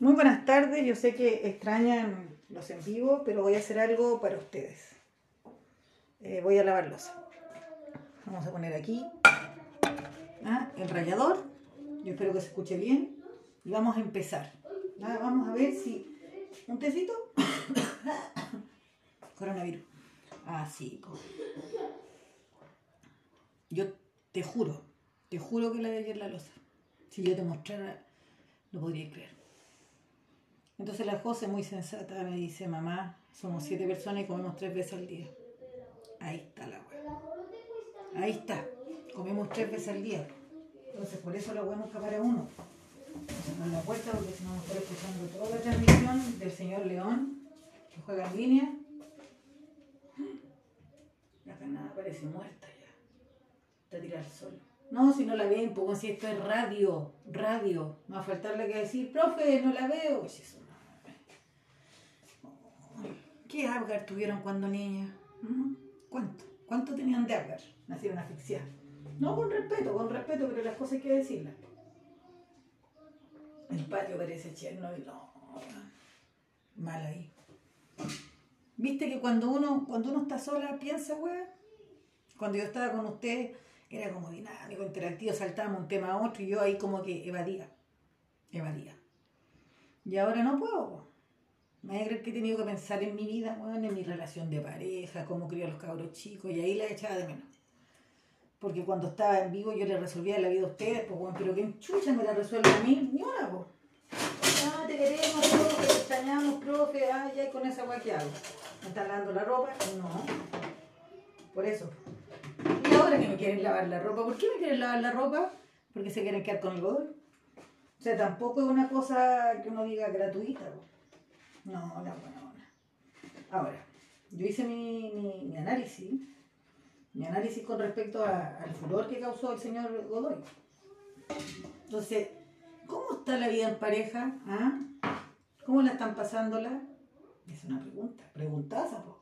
Muy buenas tardes, yo sé que extrañan los en vivo, pero voy a hacer algo para ustedes. Eh, voy a lavar losa. Vamos a poner aquí ¿ah? el rallador. Yo espero que se escuche bien. Y vamos a empezar. ¿ah? Vamos a ver si... ¿Un tecito? Coronavirus. Así. Ah, yo te juro, te juro que la de ayer la losa. Si yo te mostrara, no podría creer. Entonces la José, muy sensata, me dice, mamá, somos siete personas y comemos tres veces al día. Ahí está la hueá. Ahí está. Comemos tres veces al día. Entonces por eso la hueá nunca para uno. Nos la puerta porque si no a estar escuchando toda la transmisión del señor León, que juega en línea. La canada parece muerta ya. Está tirada al sol. No, si no la ven, pues si esto es radio, radio. Me va a faltarle que decir, profe, no la veo. ¿Qué Abgar tuvieron cuando niña? ¿Mm? ¿Cuánto? ¿Cuánto tenían de Abgar? Nacieron asfixiados. No con respeto, con respeto, pero las cosas hay que decirlas. El patio parece Chernobyl. No, mal ahí. ¿Viste que cuando uno, cuando uno está sola piensa, weón? Cuando yo estaba con usted era como dinámico, interactivo, saltábamos un tema a otro y yo ahí como que evadía. Evadía. Y ahora no puedo. Me que he tenido que pensar en mi vida, bueno, en mi relación de pareja, cómo crió a los cabros chicos, y ahí la echaba de menos. Porque cuando estaba en vivo yo le resolvía la vida a ustedes, pues bueno, pero que chucha me la resuelve a mí, ni una, pues. Ah, te queremos, profe, te extrañamos, profe, ah, ya, con esa guay que hago. ¿Me están lavando la ropa? No. Por eso. Y ahora que me quieren lavar la ropa, ¿por qué me quieren lavar la ropa? Porque se quieren quedar con el godón. O sea, tampoco es una cosa que uno diga gratuita, pues. No, no, no, Ahora, yo hice mi, análisis, mi análisis con respecto al furor que causó el señor Godoy. Entonces, ¿cómo está la vida en pareja? ¿Ah? ¿Cómo la están pasándola? Es una pregunta, preguntaza, po.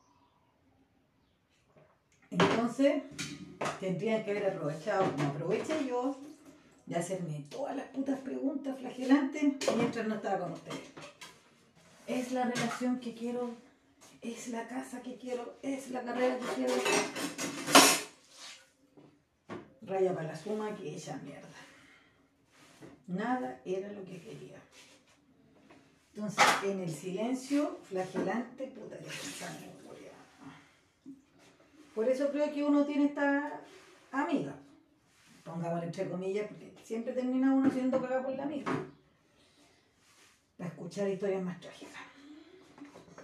Entonces, tendrían que haber aprovechado, como aproveché yo, de hacerme todas las putas preguntas flagelantes mientras no estaba con ustedes es la relación que quiero, es la casa que quiero, es la carrera que quiero. Raya para la suma que ella mierda. Nada era lo que quería. Entonces, en el silencio flagelante, puta que Por eso creo que uno tiene esta amiga. Pongámosle entre comillas, porque siempre termina uno siendo cagado por la amiga para escuchar historias más trágicas.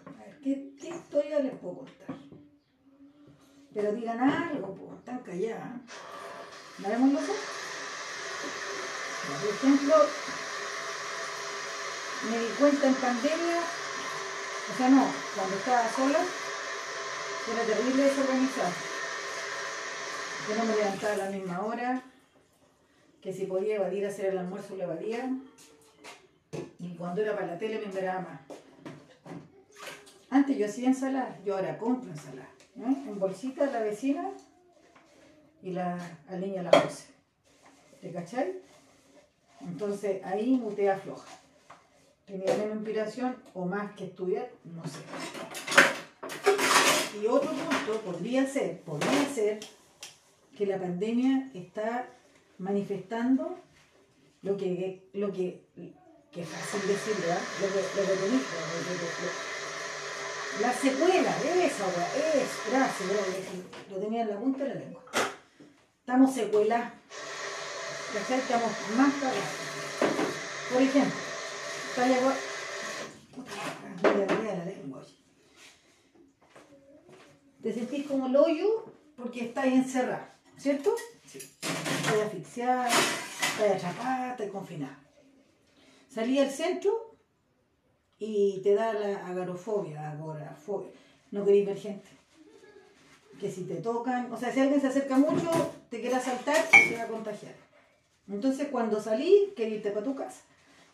A ver, ¿qué, historia les puedo contar? Pero digan algo, pues, están calladas. ¿La vemos los Por ejemplo, me di cuenta en pandemia, o sea, no, cuando estaba sola, era terrible desorganizado. Yo no me levantaba a la misma hora, que si podía evadir hacer el almuerzo lo evadía, y cuando era para la tele me enveraba más. Antes yo hacía ensalada, yo ahora compro ensalada. En bolsita la vecina y la aliña la pose. ¿Te cachai? Entonces ahí mutea floja. Tenía menos inspiración o más que estudiar, no sé. Y otro punto podría ser, podría ser que la pandemia está manifestando lo que, lo que que fácil decirlo, ¿eh? lo que, lo que tenés, la secuela, eso, es, gracias, lo tenía en la punta de la lengua. Estamos secuela, estamos más tarde. Por ejemplo, está la puta la lengua. Te sentís como el hoyo porque estáis encerrado, ¿cierto? Sí. Estás asfixiada, estás atrapada, estás confinada. Salí al centro y te da la agarofobia, agorafobia. No queréis ver gente. Que si te tocan, o sea, si alguien se acerca mucho, te quiere asaltar te va a contagiar. Entonces, cuando salí, querés irte para tu casa.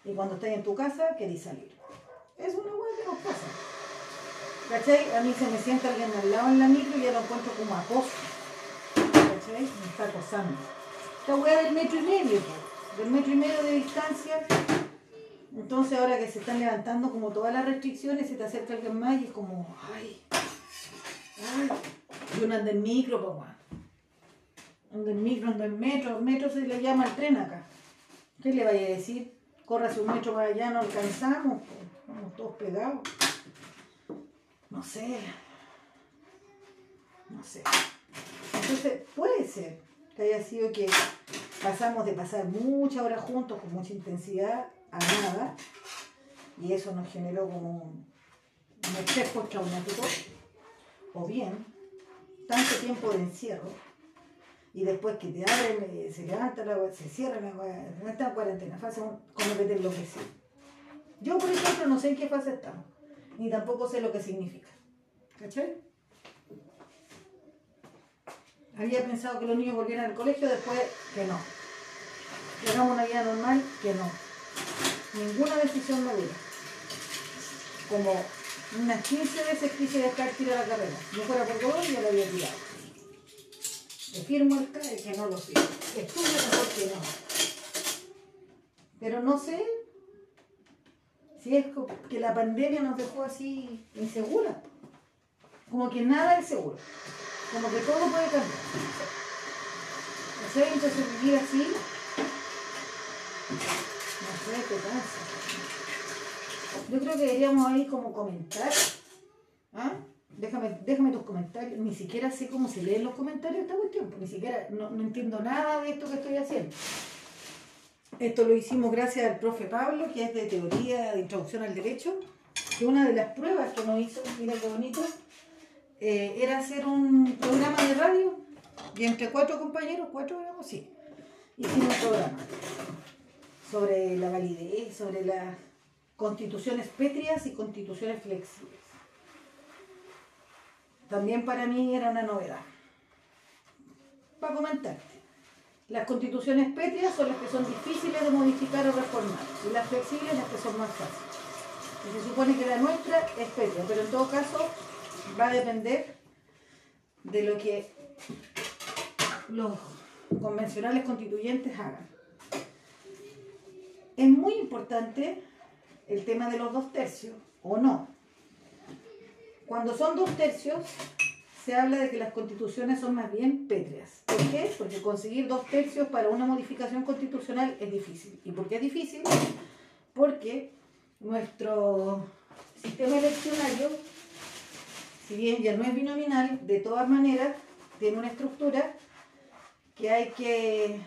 Y cuando estás en tu casa, querés salir. Es una hueá que nos pasa. ¿Cachai? A mí se me sienta alguien al lado en la micro y ya lo encuentro como acoso. ¿Cachai? Me está acosando. Esta hueá del metro y medio, del metro y medio de distancia Entonces ahora que se están levantando como todas las restricciones, se te acerca alguien más y es como, ay, ay. Y uno anda en micro, pues, weón. Anda en micro, anda en metro. Metro se le llama al tren acá. ¿Qué le vaya a decir? Córrase un metro para allá, no alcanzamos. pues. Estamos todos pegados. No sé. No sé. Entonces, puede ser que haya sido que pasamos de pasar muchas horas juntos con mucha intensidad a nada y eso nos generó como un, un estrés postraumático o bien tanto tiempo de encierro y después que te abren, eh, se levanta la se cierra la no está en cuarentena, fase como que te enloquecí. Yo, por ejemplo, no sé en qué fase estamos, ni tampoco sé lo que significa. ¿Cachai? Había pensado que los niños volvieran al colegio, después que no. Que una vida normal, que no. Ninguna decisión me dura. Como unas 15 veces quise dejar tirar la carrera. No fuera por dolor, ya la había tirado. Le firmo el CAE que no lo firmo. Estudia mejor que no. Pero no sé si es que la pandemia nos dejó así inseguras. Como que nada es seguro. Como que todo puede cambiar. ¿Cachai? Entonces vivir así, no sé qué pasa. Yo creo que deberíamos ahí como comentar. ¿Ah? Déjame, déjame tus comentarios. Ni siquiera sé cómo se leen los comentarios esta cuestión. Ni siquiera, no, no entiendo nada de esto que estoy haciendo. Esto lo hicimos gracias al profe Pablo, que es de teoría de introducción al derecho, que una de las pruebas que nos hizo, mira qué bonito, eh, era hacer un programa de radio y entre cuatro compañeros, cuatro éramos, sí, hicimos un programa sobre la validez, sobre las constituciones pétreas y constituciones flexibles. También para mí era una novedad. Para comentarte, las constituciones pétreas son las que son difíciles de modificar o reformar y las flexibles las que son más fáciles. Y se supone que la nuestra es pétrea, pero en todo caso va a depender de lo que los convencionales constituyentes hagan. Es muy importante el tema de los dos tercios, o no. Cuando son dos tercios, se habla de que las constituciones son más bien pétreas. ¿Por qué? Porque conseguir dos tercios para una modificación constitucional es difícil. ¿Y por qué es difícil? Porque nuestro sistema eleccionario si bien ya no es binominal, de todas maneras tiene una estructura que hay que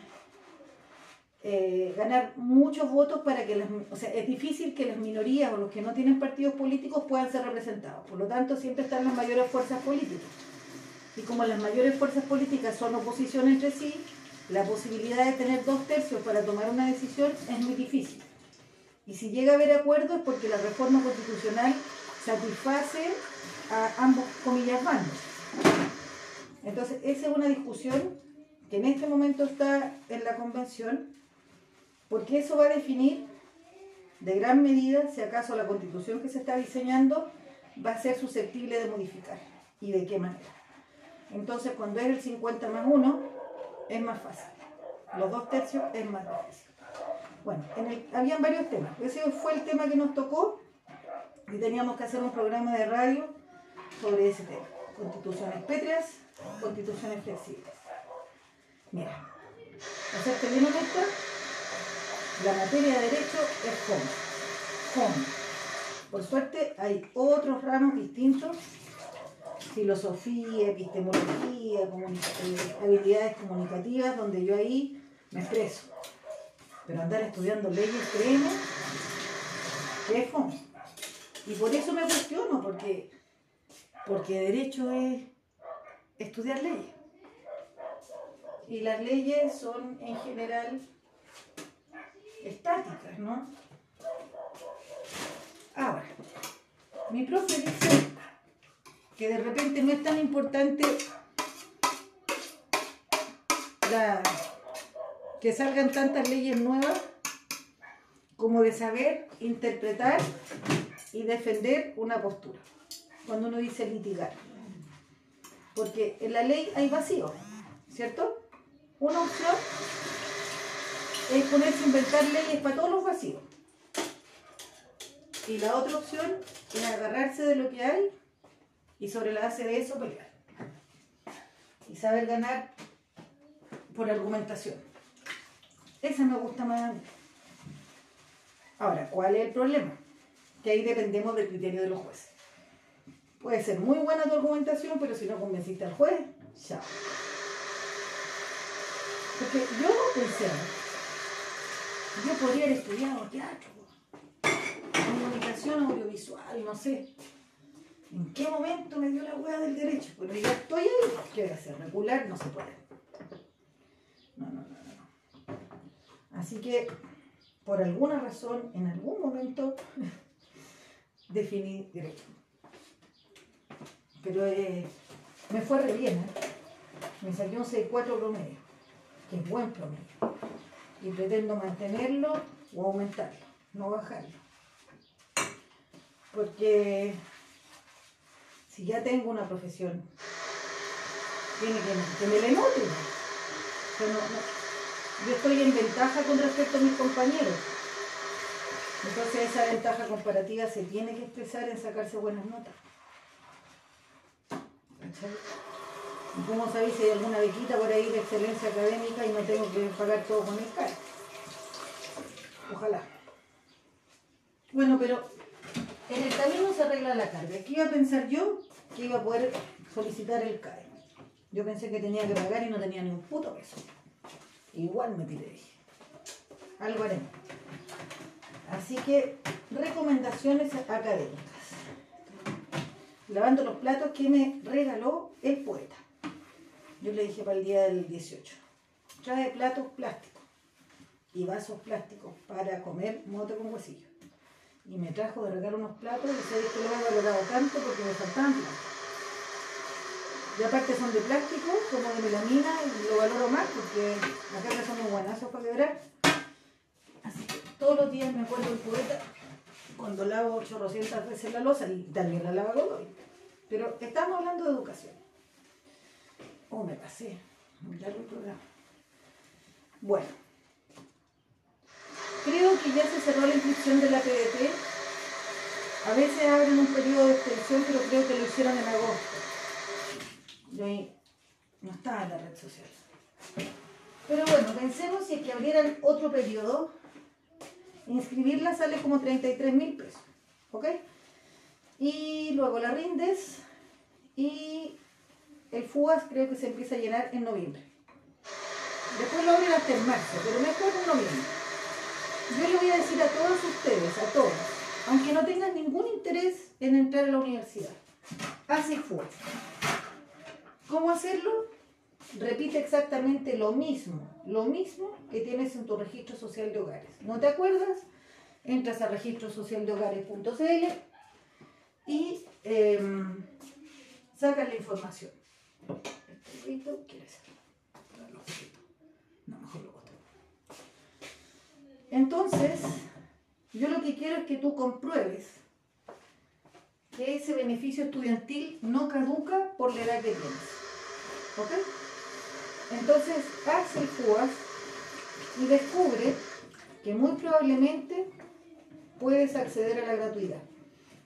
eh, ganar muchos votos para que las, o sea, es difícil que las minorías o los que no tienen partidos políticos puedan ser representados. Por lo tanto, siempre están las mayores fuerzas políticas. Y como las mayores fuerzas políticas son oposición entre sí, la posibilidad de tener dos tercios para tomar una decisión es muy difícil. Y si llega a haber acuerdo es porque la reforma constitucional satisface a ambos comillas bandos. Entonces, esa es una discusión que en este momento está en la convención, porque eso va a definir de gran medida si acaso la constitución que se está diseñando va a ser susceptible de modificar y de qué manera. Entonces, cuando es el 50 más 1, es más fácil. Los dos tercios es más difícil. Bueno, en habían varios temas. Ese fue el tema que nos tocó y teníamos que hacer un programa de radio sobre ese tema. Constituciones pétreas, constituciones flexibles. Mira, para serte bien honesta, la materia de derecho es home. Home. Por suerte hay otros ramos distintos, filosofía, epistemología, eh, habilidades comunicativas, donde yo ahí me expreso. Pero andar estudiando leyes, créeme, que es fome. Y por eso me cuestiono, porque, porque derecho es estudiar leyes. Y las leyes son en general estáticas, ¿no? Ahora, mi profe dice que de repente no es tan importante que salgan tantas leyes nuevas como de saber interpretar y defender una postura. Cuando uno dice litigar. Porque en la ley hay vacío, ¿cierto? Una opción es ponerse a inventar leyes para todos los vacíos. Y la otra opción es agarrarse de lo que hay y sobre la base de eso pelear. Y saber ganar por argumentación. Esa me gusta más. Ahora, ¿cuál es el problema? Que ahí dependemos del criterio de los jueces. Puede ser muy buena tu argumentación, pero si no convenciste al juez, chao. Porque yo pensé, yo podría haber estudiado teatro, comunicación audiovisual, no sé. ¿En qué momento me dio la hueá del derecho? Pero ya estoy ahí, ¿qué voy a hacer? Regular no se puede. No, no, no, no. Así que, por alguna razón, en algún momento, definí derecho. Pero eh, me fue re bien, ¿eh? Me saqué un 6-4 promedio, que es buen promedio. Y pretendo mantenerlo o aumentarlo, no bajarlo. Porque si ya tengo una profesión, tiene que, me le note. Que no- no- yo estoy en ventaja con respecto a mis compañeros. Entonces esa ventaja comparativa se tiene que expresar en sacarse buenas notas. ¿Cachai? ¿Y cómo sabéis si hay alguna bequita por ahí de excelencia académica y no tengo que pagar todo con el CAE? Ojalá. Bueno, pero en el camino se arregla la carga. ¿Qué iba a pensar yo? Que iba a poder solicitar el CAE. Yo pensé que tenía que pagar y no tenía ni un puto peso. Igual me tiré. Algo haremos. Así que, recomendaciones académicas. Lavando los platos que me regaló el poeta. Yo le dije para el día del 18. Trae platos plásticos y vasos plásticos para comer mote con huesillo. Y me trajo de regalo unos platos y sabéis que lo he valorado tanto porque me faltaban platos. Y aparte son de plástico, como de melamina, y lo valoro más porque cargas son muy buenazos para quebrar. Así que todos los días me acuerdo del poeta cuando lavo 800 veces la losa y también la lava Godoy. Pero estamos hablando de educación. Oh, me pasé. Muy largo el programa. Bueno. Creo que ya se cerró la inscripción de la PDT. A veces abren un periodo de extensión, pero creo que lo hicieron en agosto. Yo ahí no estaba en la red social. Pero bueno, pensemos si es que abrieran otro periodo, inscribirla sale como 33 mil pesos. ¿Ok? Y luego la rindes y el FUAS creo que se empieza a llenar en noviembre. Después lo abren hasta en marzo, pero mejor en noviembre. Yo le voy a decir a todos ustedes, a todos, aunque no tengan ningún interés en entrar a la universidad, el FUAS. ¿Cómo hacerlo? Repite exactamente lo mismo, lo mismo que tienes en tu registro social de hogares. ¿No te acuerdas? Entras a registrosocialdehogares.cl y em, sacas la información. Boto. Entonces, yo lo que quiero es que tú compruebes que ese beneficio estudiantil no caduca por la edad que tienes. ¿Ok? Entonces, haz el FUAS y descubre que muy probablemente puedes acceder a la gratuidad.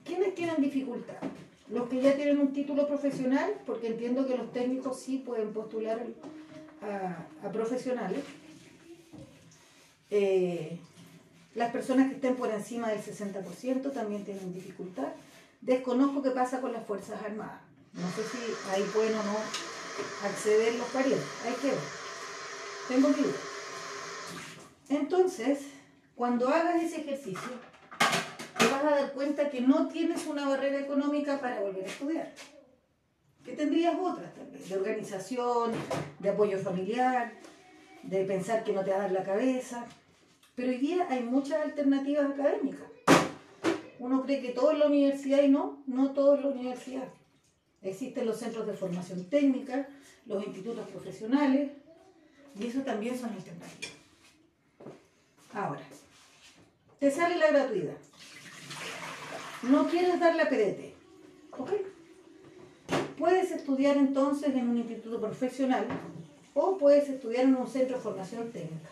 ¿Quiénes tienen dificultad? Los que ya tienen un título profesional, porque entiendo que los técnicos sí pueden postular a, a profesionales. Eh, las personas que estén por encima del 60% también tienen dificultad. Desconozco qué pasa con las Fuerzas Armadas. No sé si ahí pueden o no acceder los parientes. Hay que ver. Tengo que ver. Entonces, cuando hagas ese ejercicio, te vas a dar cuenta que no tienes una barrera económica para volver a estudiar. Que tendrías otras también, de organización, de apoyo familiar, de pensar que no te va a dar la cabeza. Pero hoy día hay muchas alternativas académicas. Uno cree que todo es la universidad y no, no todo es la universidad. Existen los centros de formación técnica, los institutos profesionales, y eso también son alternativas. Ahora, te sale la gratuidad. No quieres dar la PDT, ¿ok? Puedes estudiar entonces en un instituto profesional o puedes estudiar en un centro de formación técnica.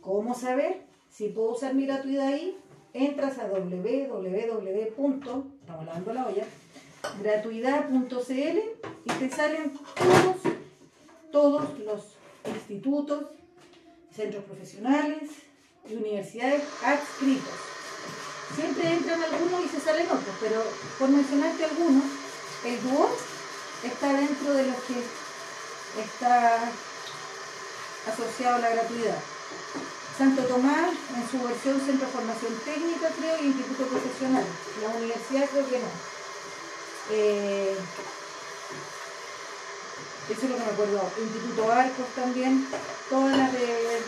¿Cómo saber si puedo usar mi gratuidad ahí? entras a www. Estamos lavando la olla, gratuidad.cl y te salen todos, todos los institutos, centros profesionales y universidades adscritos. Siempre entran algunos y se salen otros, pero por mencionarte algunos, el dúo está dentro de los que está asociado a la gratuidad. Santo Tomás, en su versión Centro de Formación Técnica, creo, y Instituto Profesional. La universidad creo que no. Eso es lo que me acuerdo. Instituto Arcos también. Todas las de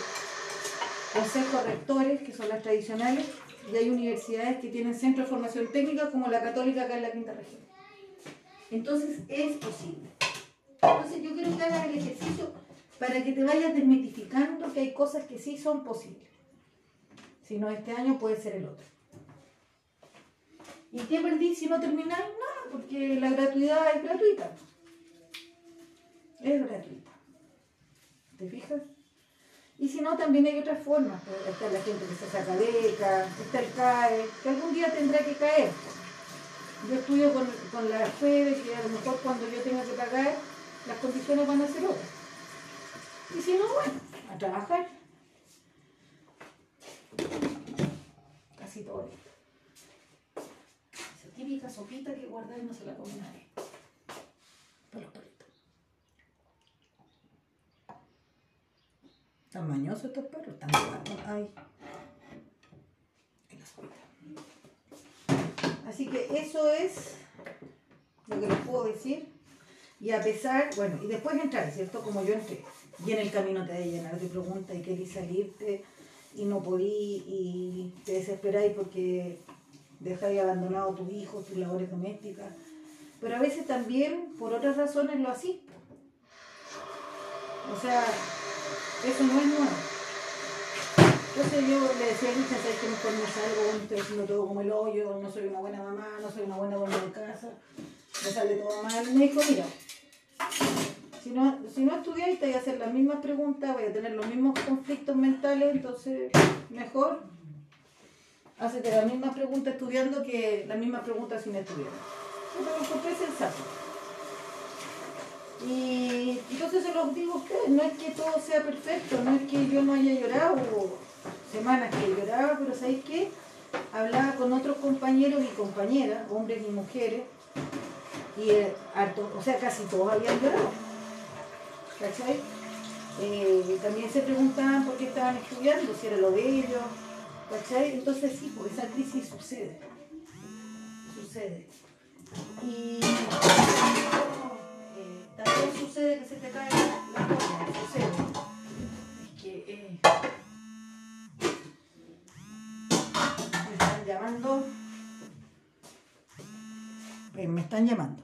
consejos rectores, que son las tradicionales. Y hay universidades que tienen centro de formación técnica, como la católica acá en la quinta región. Entonces es posible. Entonces yo quiero que hagas el ejercicio para que te vayas desmitificando que hay cosas que sí son posibles. Si no este año puede ser el otro. ¿Y qué perdí si no termináis? Nada, porque la gratuidad es gratuita. Es gratuita. ¿Te fijas? Y si no, también hay otras formas. Está la gente que se saca beca, está el CAE, que algún día tendrá que caer. Yo estudio con, con la fe de que a lo mejor cuando yo tenga que pagar, las condiciones van a ser otras. Y si no, bueno, a trabajar. Casi todo listo. Esa típica sopita que guardar no se la come nadie. Para los perritos. Están mañosos estos perros, están Ay. En la sopita. Así que eso es lo que les puedo decir. Y a pesar, bueno, y después entrar, ¿cierto? Como yo entré. Y en el camino te de llenar de preguntas y querís salirte y no podí y te desesperáis porque dejáis abandonado a tus hijos, tus labores domésticas. Pero a veces también por otras razones lo así. O sea, eso no es nuevo. Entonces yo le decía a Lucha, ¿sabes que mejor me salgo? Estoy haciendo todo como el hoyo, no soy una buena mamá, no soy una buena dueña de casa, me sale todo mal. Me dijo, mira, si no, si no estudiáis, te voy a hacer las mismas preguntas, voy a tener los mismos conflictos mentales, entonces mejor hacerte las mismas preguntas estudiando que las mismas preguntas sin estudiar. Yo es sensato. Y entonces se los digo a ustedes, no es que todo sea perfecto, no es que yo no haya llorado, hubo semanas que lloraba, pero ¿sabéis qué? Hablaba con otros compañeros y compañeras, hombres y mujeres, y eh, o sea, casi todos habían llorado ¿cachai? Eh, también se preguntaban por qué estaban estudiando, si era lo de ellos, ¿cachai? Entonces sí, pues esa crisis sucede, sucede. Y eh, también sucede que se te cae la cosa, sucede. Es que eh, me están llamando, me están llamando.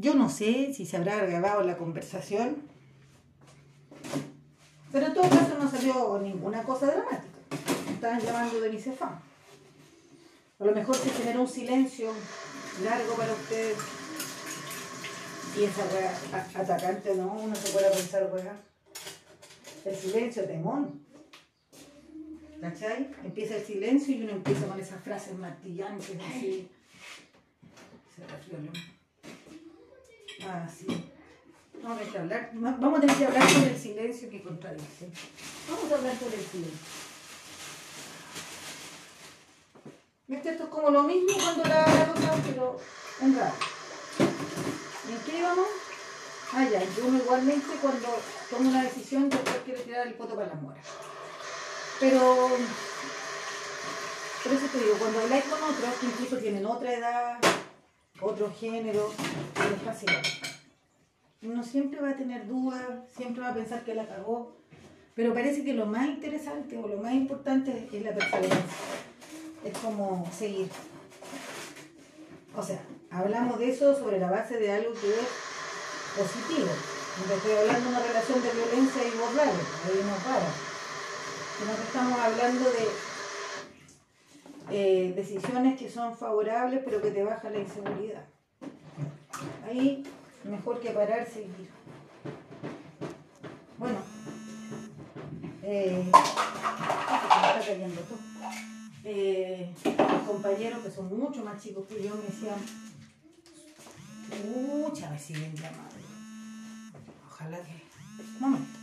Yo no sé si se habrá grabado la conversación, pero en todo caso no salió ninguna cosa dramática. Estaban llamando de mi. A lo mejor se generó un silencio largo para ustedes. Y esa atacante, ¿no? Uno se puede pensar, wea. El silencio, temón. ¿Cachai? Empieza el silencio y uno empieza con esas frases martillantes así. Se refrioló. Ah, sí. Vamos a hablar, va- vamos a tener que hablar sobre el silencio que contradice. Vamos a hablar sobre el silencio. ¿Viste? Esto es como lo mismo cuando la, pero en raro. ¿Y en qué íbamos? Ah, ya, uno igualmente cuando toma una decisión después quiere tirar el poto para las moras. Pero, por eso te digo, cuando habláis con otros que incluso tienen otra edad, otro género, es fácil. Uno siempre va a tener dudas, siempre va a pensar que la cagó, pero parece que lo más interesante o lo más importante es la perseverancia. Es como seguir. O sea, hablamos de eso sobre la base de algo que es positivo. No estoy hablando de una relación de violencia y borrarlo, ahí no para. Sino que estamos hablando de eh, decisiones que son favorables pero que te bajan la inseguridad. Ahí mejor que pararse y ir. Bueno, eh. Eh, mis compañeros que son mucho más chicos que yo me decían, mucha me siguen llamando. Ojalá que. Momento.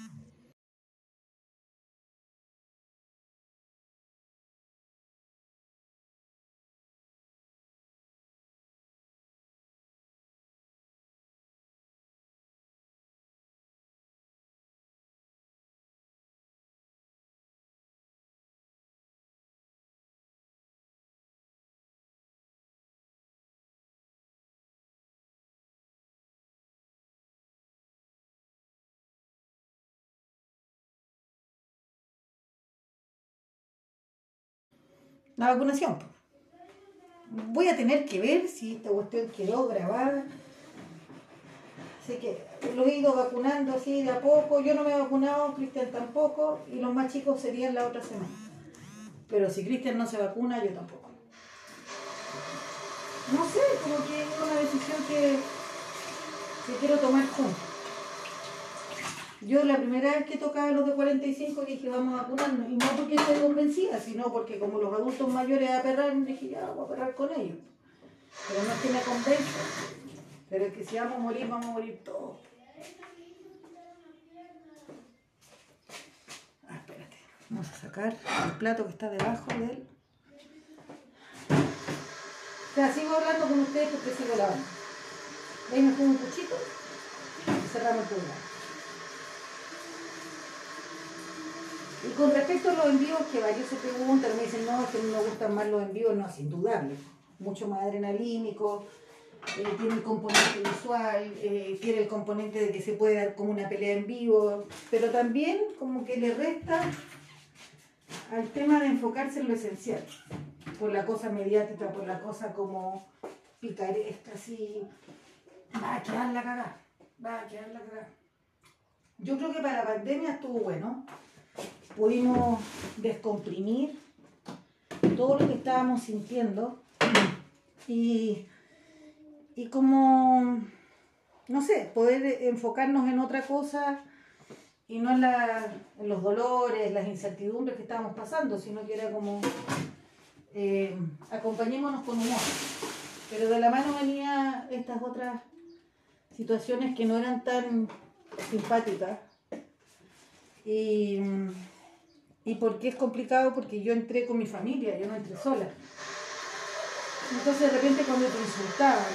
La vacunación. Voy a tener que ver si esta cuestión quedó grabada. Así que lo he ido vacunando así de a poco. Yo no me he vacunado, Cristian tampoco, y los más chicos serían la otra semana. Pero si Cristian no se vacuna, yo tampoco. No sé, como que es una decisión que, que quiero tomar juntos. Yo la primera vez que tocaba los de 45 dije vamos a vacunarnos, y no porque esté convencida, sino porque como los adultos mayores a perrar, dije ya voy a perrar con ellos. Pero no es que me convenza, pero es que si vamos a morir, vamos a morir todos. Ah, espérate, vamos a sacar el plato que está debajo de él. O sea, sigo hablando con ustedes porque sigo lavando. Ahí me pongo un cuchito y cerramos el programa. Y con respecto a los envíos, que varios se preguntan, me dicen, no, es que no me gustan más los envíos, no, es indudable. Mucho más adrenalínico, eh, tiene el componente visual, eh, tiene el componente de que se puede dar como una pelea en vivo, pero también como que le resta al tema de enfocarse en lo esencial, por la cosa mediática, por la cosa como picaresca, así, va a quedar la cagada, va a quedar la cagada. Yo creo que para la pandemia estuvo bueno pudimos descomprimir todo lo que estábamos sintiendo y, y como, no sé, poder enfocarnos en otra cosa y no en, los dolores, las incertidumbres que estábamos pasando, sino que era como, eh, acompañémonos con humor. Pero de la mano venía estas otras situaciones que no eran tan simpáticas. Y, ¿Y por es complicado? Porque yo entré con mi familia, yo no entré sola. Entonces de repente cuando te insultaban,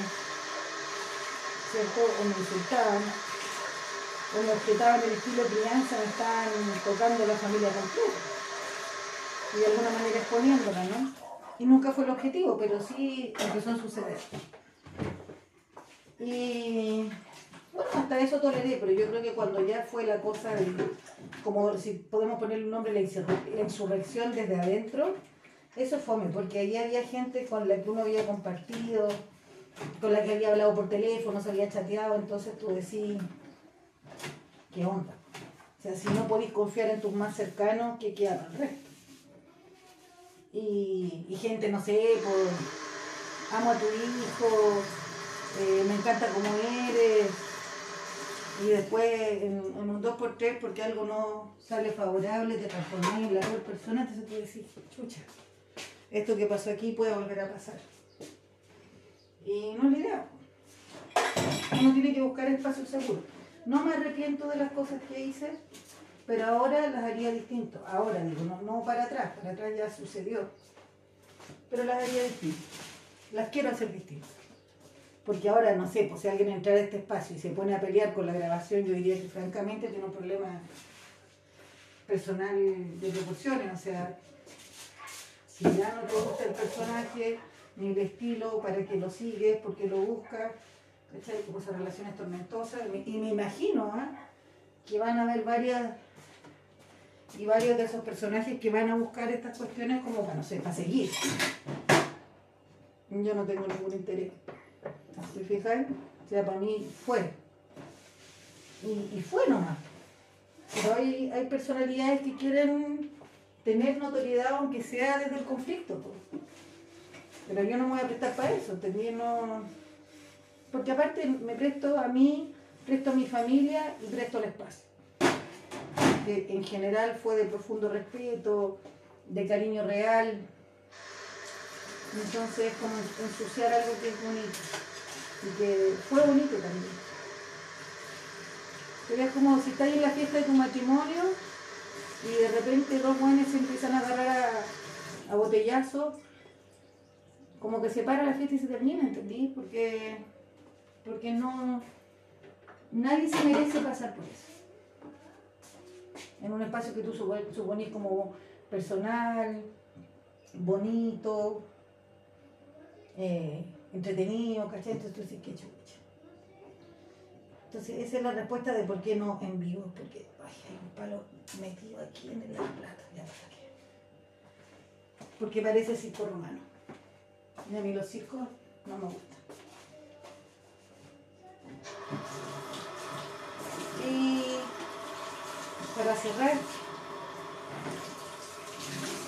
¿cierto? O me insultaban, o me objetaban el estilo crianza, me estaban tocando la familia completa. Y de alguna manera exponiéndola, ¿no? Y nunca fue el objetivo, pero sí empezó a suceder. Y hasta eso toleré, pero yo creo que cuando ya fue la cosa de, como si podemos ponerle un nombre, la, la insurrección desde adentro, eso fue, porque ahí había gente con la que uno había compartido, con la que había hablado por teléfono, se había chateado, entonces tú decís, ¿qué onda? O sea, si no podéis confiar en tus más cercanos, ¿qué queda el resto? Y, y gente, no sé, por amo a tu hijo, eh, me encanta como eres, y después en, un 2x3 porque algo no sale favorable, te transformas en la peor persona, entonces tú decís, chucha, esto que pasó aquí puede volver a pasar. Y no es la idea. Uno tiene que buscar espacios seguros. No me arrepiento de las cosas que hice, pero ahora las haría distinto. Ahora digo, no, no para atrás, para atrás ya sucedió. Pero las haría distinto. Las quiero hacer distintas. Porque ahora, no sé, pues si alguien entra a este espacio y se pone a pelear con la grabación, yo diría que francamente tiene un problema personal de proporciones. O sea, si ya no te gusta el personaje ni el estilo, para que lo sigues, porque lo buscas, ¿cachai? Como esas relaciones tormentosas. Y me imagino ¿ah? que van a haber varias y varios de esos personajes que van a buscar estas cuestiones como para, no sé, para seguir. Yo no tengo ningún interés. ¿Te fijas? O sea, para mí fue. Y, y fue nomás. Pero hay, hay personalidades que quieren tener notoriedad aunque sea desde el conflicto. Pero yo no me voy a prestar para eso, también no... Porque aparte me presto a mí, presto a mi familia y presto al espacio. Que en general fue de profundo respeto, de cariño real. Entonces es como ensuciar algo que es bonito. Y que fue bonito también. Pero es como si estás en la fiesta de tu matrimonio y de repente dos buenos se empiezan a agarrar a, a botellazos, como que se para la fiesta y se termina, ¿entendí? Porque, porque no, nadie se merece pasar por eso. En un espacio que tú supo- suponís como personal, bonito, eh, entretenido, ¿cachai? Entonces tú qué chucha. Entonces esa es la respuesta de por qué no en vivo, porque ay, hay un palo metido aquí en el plato, ya para qué. Porque parece circo romano. Y a mí los circos no me gustan. Y para cerrar,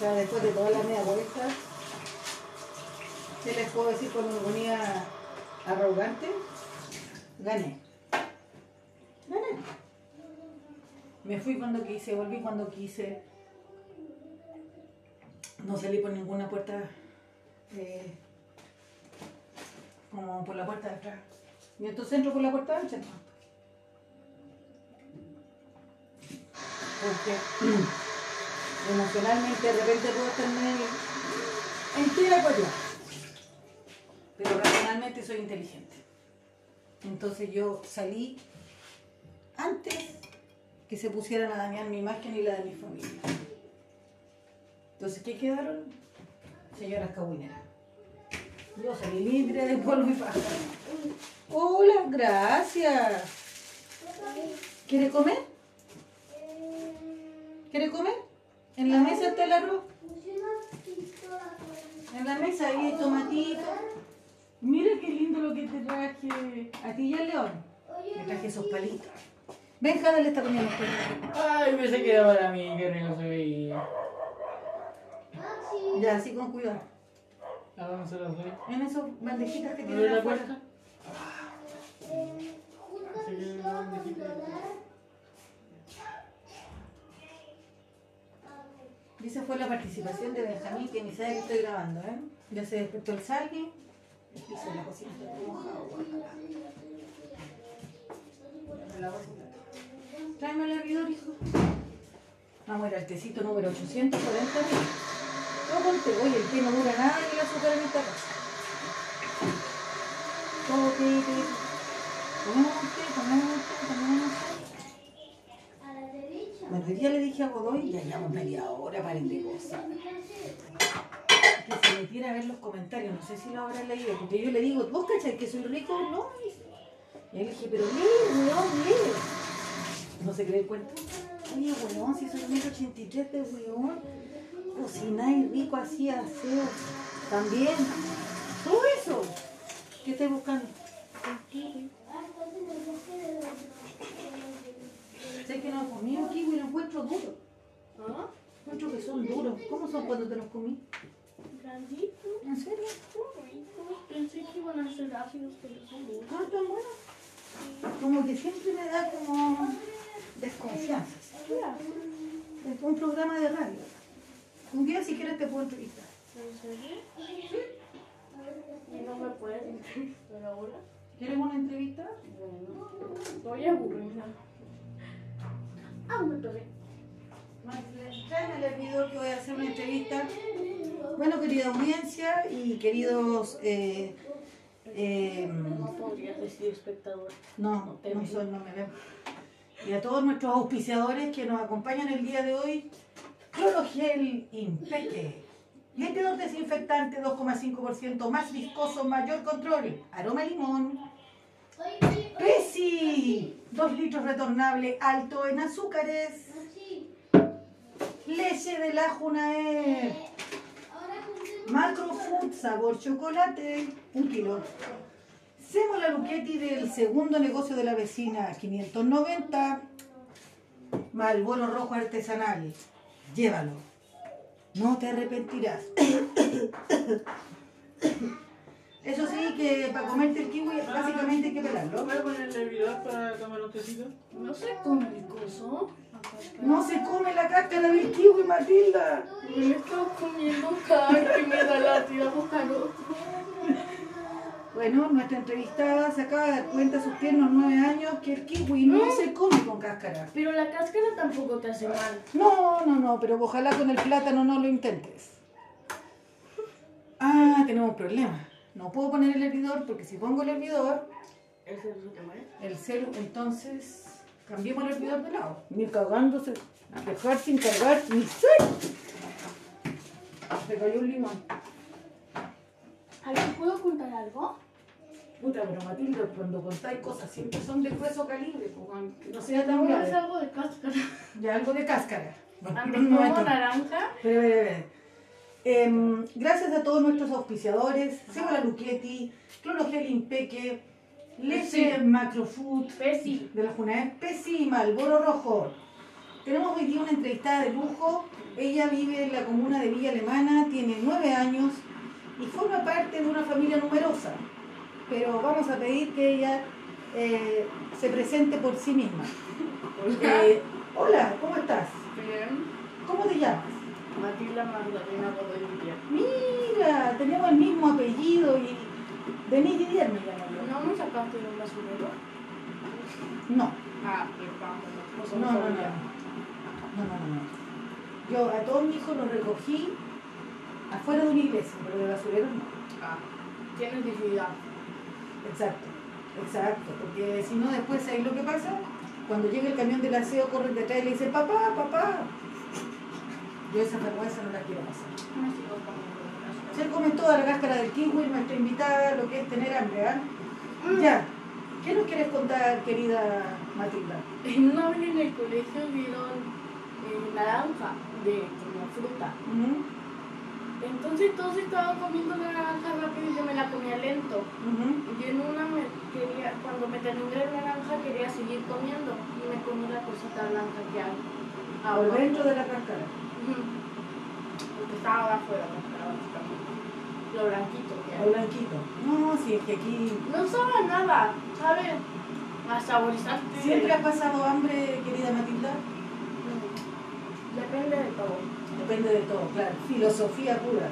o después de toda la media vuelta, ¿qué les puedo decir con mi bonita arrogante? Gané. Gané. Me fui cuando quise, volví cuando quise. No salí por ninguna puerta eh, como por la puerta de atrás. Y entonces entro por la puerta ancha. ¿no? Porque emocionalmente de repente puedo estar muy entera para allá. Pero racionalmente soy inteligente. Entonces yo salí antes que se pusieran a dañar mi imagen y la de mi familia. Entonces, ¿qué quedaron? Señoras cabuineras. Yo salí libre de polvo y paja. Hola, gracias. ¿Quiere comer? ¿Quiere comer? En la mesa está el arroz. En la mesa hay tomatito. Mira qué lindo lo que te traje. A ti y al león. Me traje esos palitos. Ven, dale esta comida a los perros. Ay, pensé que era para mí, que rico se veía. Ya, así con cuidado. ¿A dónde se los doy? En esas bandejitas que ¿Abre tienen la puerta? Y esa fue la participación de Benjamín, que ni sabe que estoy grabando, ¿eh? Ya se despertó el salgue. El piso de la cocina la voy a sentar. Tráeme el hervidor, hijo. Vamos a ir al tecito número 840. Todo con té. Oye, el té no dura nada y el azúcar en esta casa. Todo té, té. Tomemos un té, tomemos un té, tomemos un té. Día le dije a Godoy, ya llevamos media hora, paren de cosas. Se metiera a ver los comentarios, no sé si lo habrán leído, porque yo le digo, ¿vos cachai que soy rico? No. Y él dije, pero lee, weón, lee. No se cree el cuento. Oye, weón, si soy 1,83 de weón, cocináis rico así, aseo, también. Todo eso. ¿Qué estás buscando? Sé que no he comido kiwi y lo encuentro duro. ¿Ah? Encuentro que son duros. ¿Cómo son cuando te los comí? Grandito. ¿En serio? Pensé que iban a ser ácidos, pero son buenos. Ah, tan buenos. Como que siempre me da como desconfianza. Es un programa de radio. Un día si quieres te puedo entrevistar. ¿En serio? ¿Y no me puedes entrevistar ahora? ¿Quieres una entrevista? Bueno, estoy aburrida. Ah, me pegué. Tráeme el video que voy a hacer una entrevista. Bueno, querida audiencia y queridos... eh, eh, No espectador. no, no soy, no me veo. Y a todos nuestros auspiciadores que nos acompañan el día de hoy. Clorogel Impeque. Limpiador desinfectante 2,5% más viscoso, mayor control. Aroma limón. Pesi. 2 litros retornable, alto en azúcares. Leche de la Junaer. Macrofood sabor chocolate, un kilo. Sémola Luchetti del segundo negocio de la vecina, 590. Malboro rojo artesanal. Llévalo. No te arrepentirás. Eso sí, que para comerte el kiwi básicamente hay que pelarlo. ¿Voy a poner el hervidor para tomar un tecito? No sé cómo el coso. No se come la cáscara del kiwi, Matilda. Me estoy comiendo cada que me da la búscalo. Bueno, nuestra entrevistada se acaba de dar cuenta a sus tiernos nueve años que el kiwi no se come con cáscara. Pero la cáscara tampoco te hace mal. No, no, no, pero ojalá con el plátano no lo intentes. Ah, tenemos un problema. No puedo poner el hervidor porque si pongo el hervidor, ¿Ese es el tema, eh? el celu, entonces cambiemos el hervidor de lado. Ni cagándose, dejar sin cargar, ni sé. Se cayó un limón. A ver, ¿puedo contar algo? Puta, pero Matilda, cuando contáis cosas siempre son de grueso calibre, que no sea tan No es grave. algo de cáscara. Ya algo de cáscara. Ante No hay como naranja. Pero, pero, pero. Em, gracias a todos nuestros auspiciadores, Cebola Luchetti, Clorogel Impeque, Leche Macrofood, de la Junaed, Pesi y Malboro Rojo. Tenemos hoy día una entrevistada de lujo. Ella vive en la comuna de Villa Alemana, tiene nueve años y forma parte de una familia numerosa. Pero vamos a pedir que ella eh, se presente por sí misma. Eh, hola, ¿cómo estás? Bien. ¿Cómo te llamas? Matilda Magdalena Rodríguez. Mira, tenemos el mismo apellido y Didier me llamo yo. ¿No me sacaste de un basurero? No, Ah, qué pasa. no, no, no. No, no, no, no. Yo a todos mis hijos los recogí afuera de una iglesia, pero de basureros no. Ah, tienes dignidad. Exacto, exacto. Porque si no, después, ¿sabes lo que pasa? Cuando llega el camión del aseo, corren detrás y le dicen, papá, papá. Yo esa vergüenza no la quiero pasar. Se come toda la cáscara del kiwi, nuestra invitada, lo que es tener hambre, ¿ah? Ya. ¿Qué nos quieres contar, querida Matilda? En una vez en el colegio dieron eh, naranja de como fruta. Ujú, Entonces todos estaban comiendo la naranja rápido y yo me la comía lento. ujú. Y en una me quería, cuando me terminé la naranja quería seguir comiendo y me comí la cosita blanca que hay. Por Ahora. dentro de la cáscara. Porque estaba básicamente. Lo blanquito que O hay. blanquito. No, si es que aquí No sabe nada, ¿sabes? A saborizarte. siempre has pasado hambre, querida Matilda. Mm. Depende de todo. Depende de todo, claro. Filosofía pura.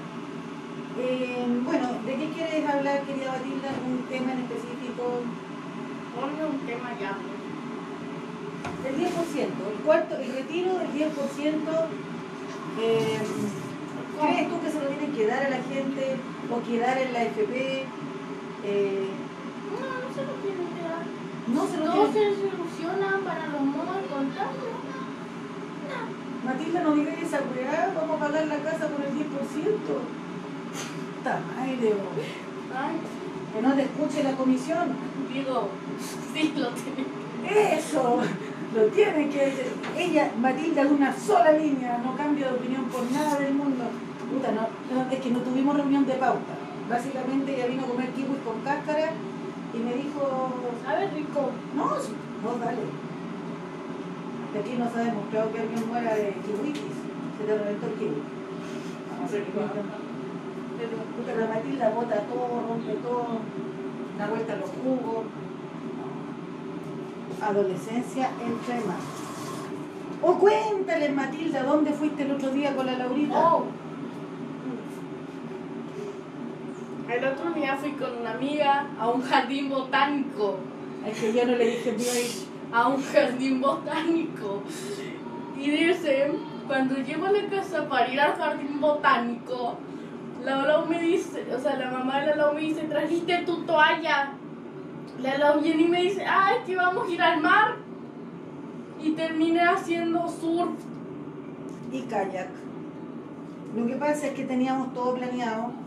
Eh, bueno, ¿de qué quieres hablar, querida Matilda? ¿Un tema en específico? Ponme un tema ya. El 10%, el cuarto, el retiro del 10%. eh, ¿Crees tú que se lo tienen que dar a la gente o quedar en la FP? Eh, No, no se lo tienen que dar. no se lo tienen. se soluciona para los modos contables. Matilda, no digas esa weá, vamos a pagar la casa por el 10%. Puta madre. Ay, que no te escuche la comisión. digo, sí lo tienen. Eso, lo tiene que. Ella, Matilda, una sola línea, no cambia de opinión por nada del mundo. Puta, no, no, es que no tuvimos reunión de pauta. Básicamente ella vino a comer kiwis con cáscara y me dijo, A ver, rico. no, vos dale. De aquí no se ha demostrado que alguien muera de kiwitis. Se te reventó el kiwi. Vamos a ver. Puta, la Matilda bota todo, rompe todo, da vuelta a los jugos. Adolescencia entre más. O cuéntale, Matilda, ¿dónde fuiste el otro día con la Laurita? Oh. El otro día fui con una amiga a un jardín botánico. Es que yo no le dije bien. A un jardín botánico. Y dice, cuando llego a la casa para ir al jardín botánico, la Lau me dice, o sea, la mamá de la Lau me dice, trajiste tu toalla. La Lau viene y me dice, ay, que vamos a ir al mar. Y terminé haciendo surf. y kayak. Lo que pasa es que teníamos todo planeado